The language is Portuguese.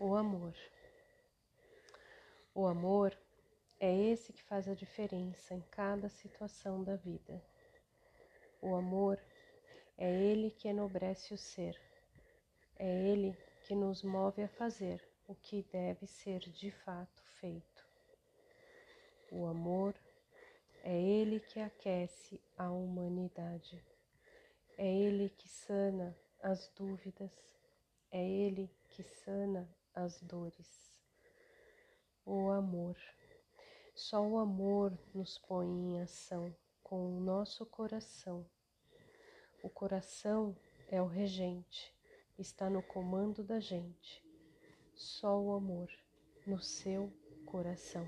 o amor. O amor é esse que faz a diferença em cada situação da vida. O amor é ele que enobrece o ser. É ele que nos move a fazer o que deve ser de fato feito. O amor é ele que aquece a humanidade. É ele que sana as dúvidas. É ele que sana as dores. O amor. Só o amor nos põe em ação com o nosso coração. O coração é o regente, está no comando da gente. Só o amor no seu coração.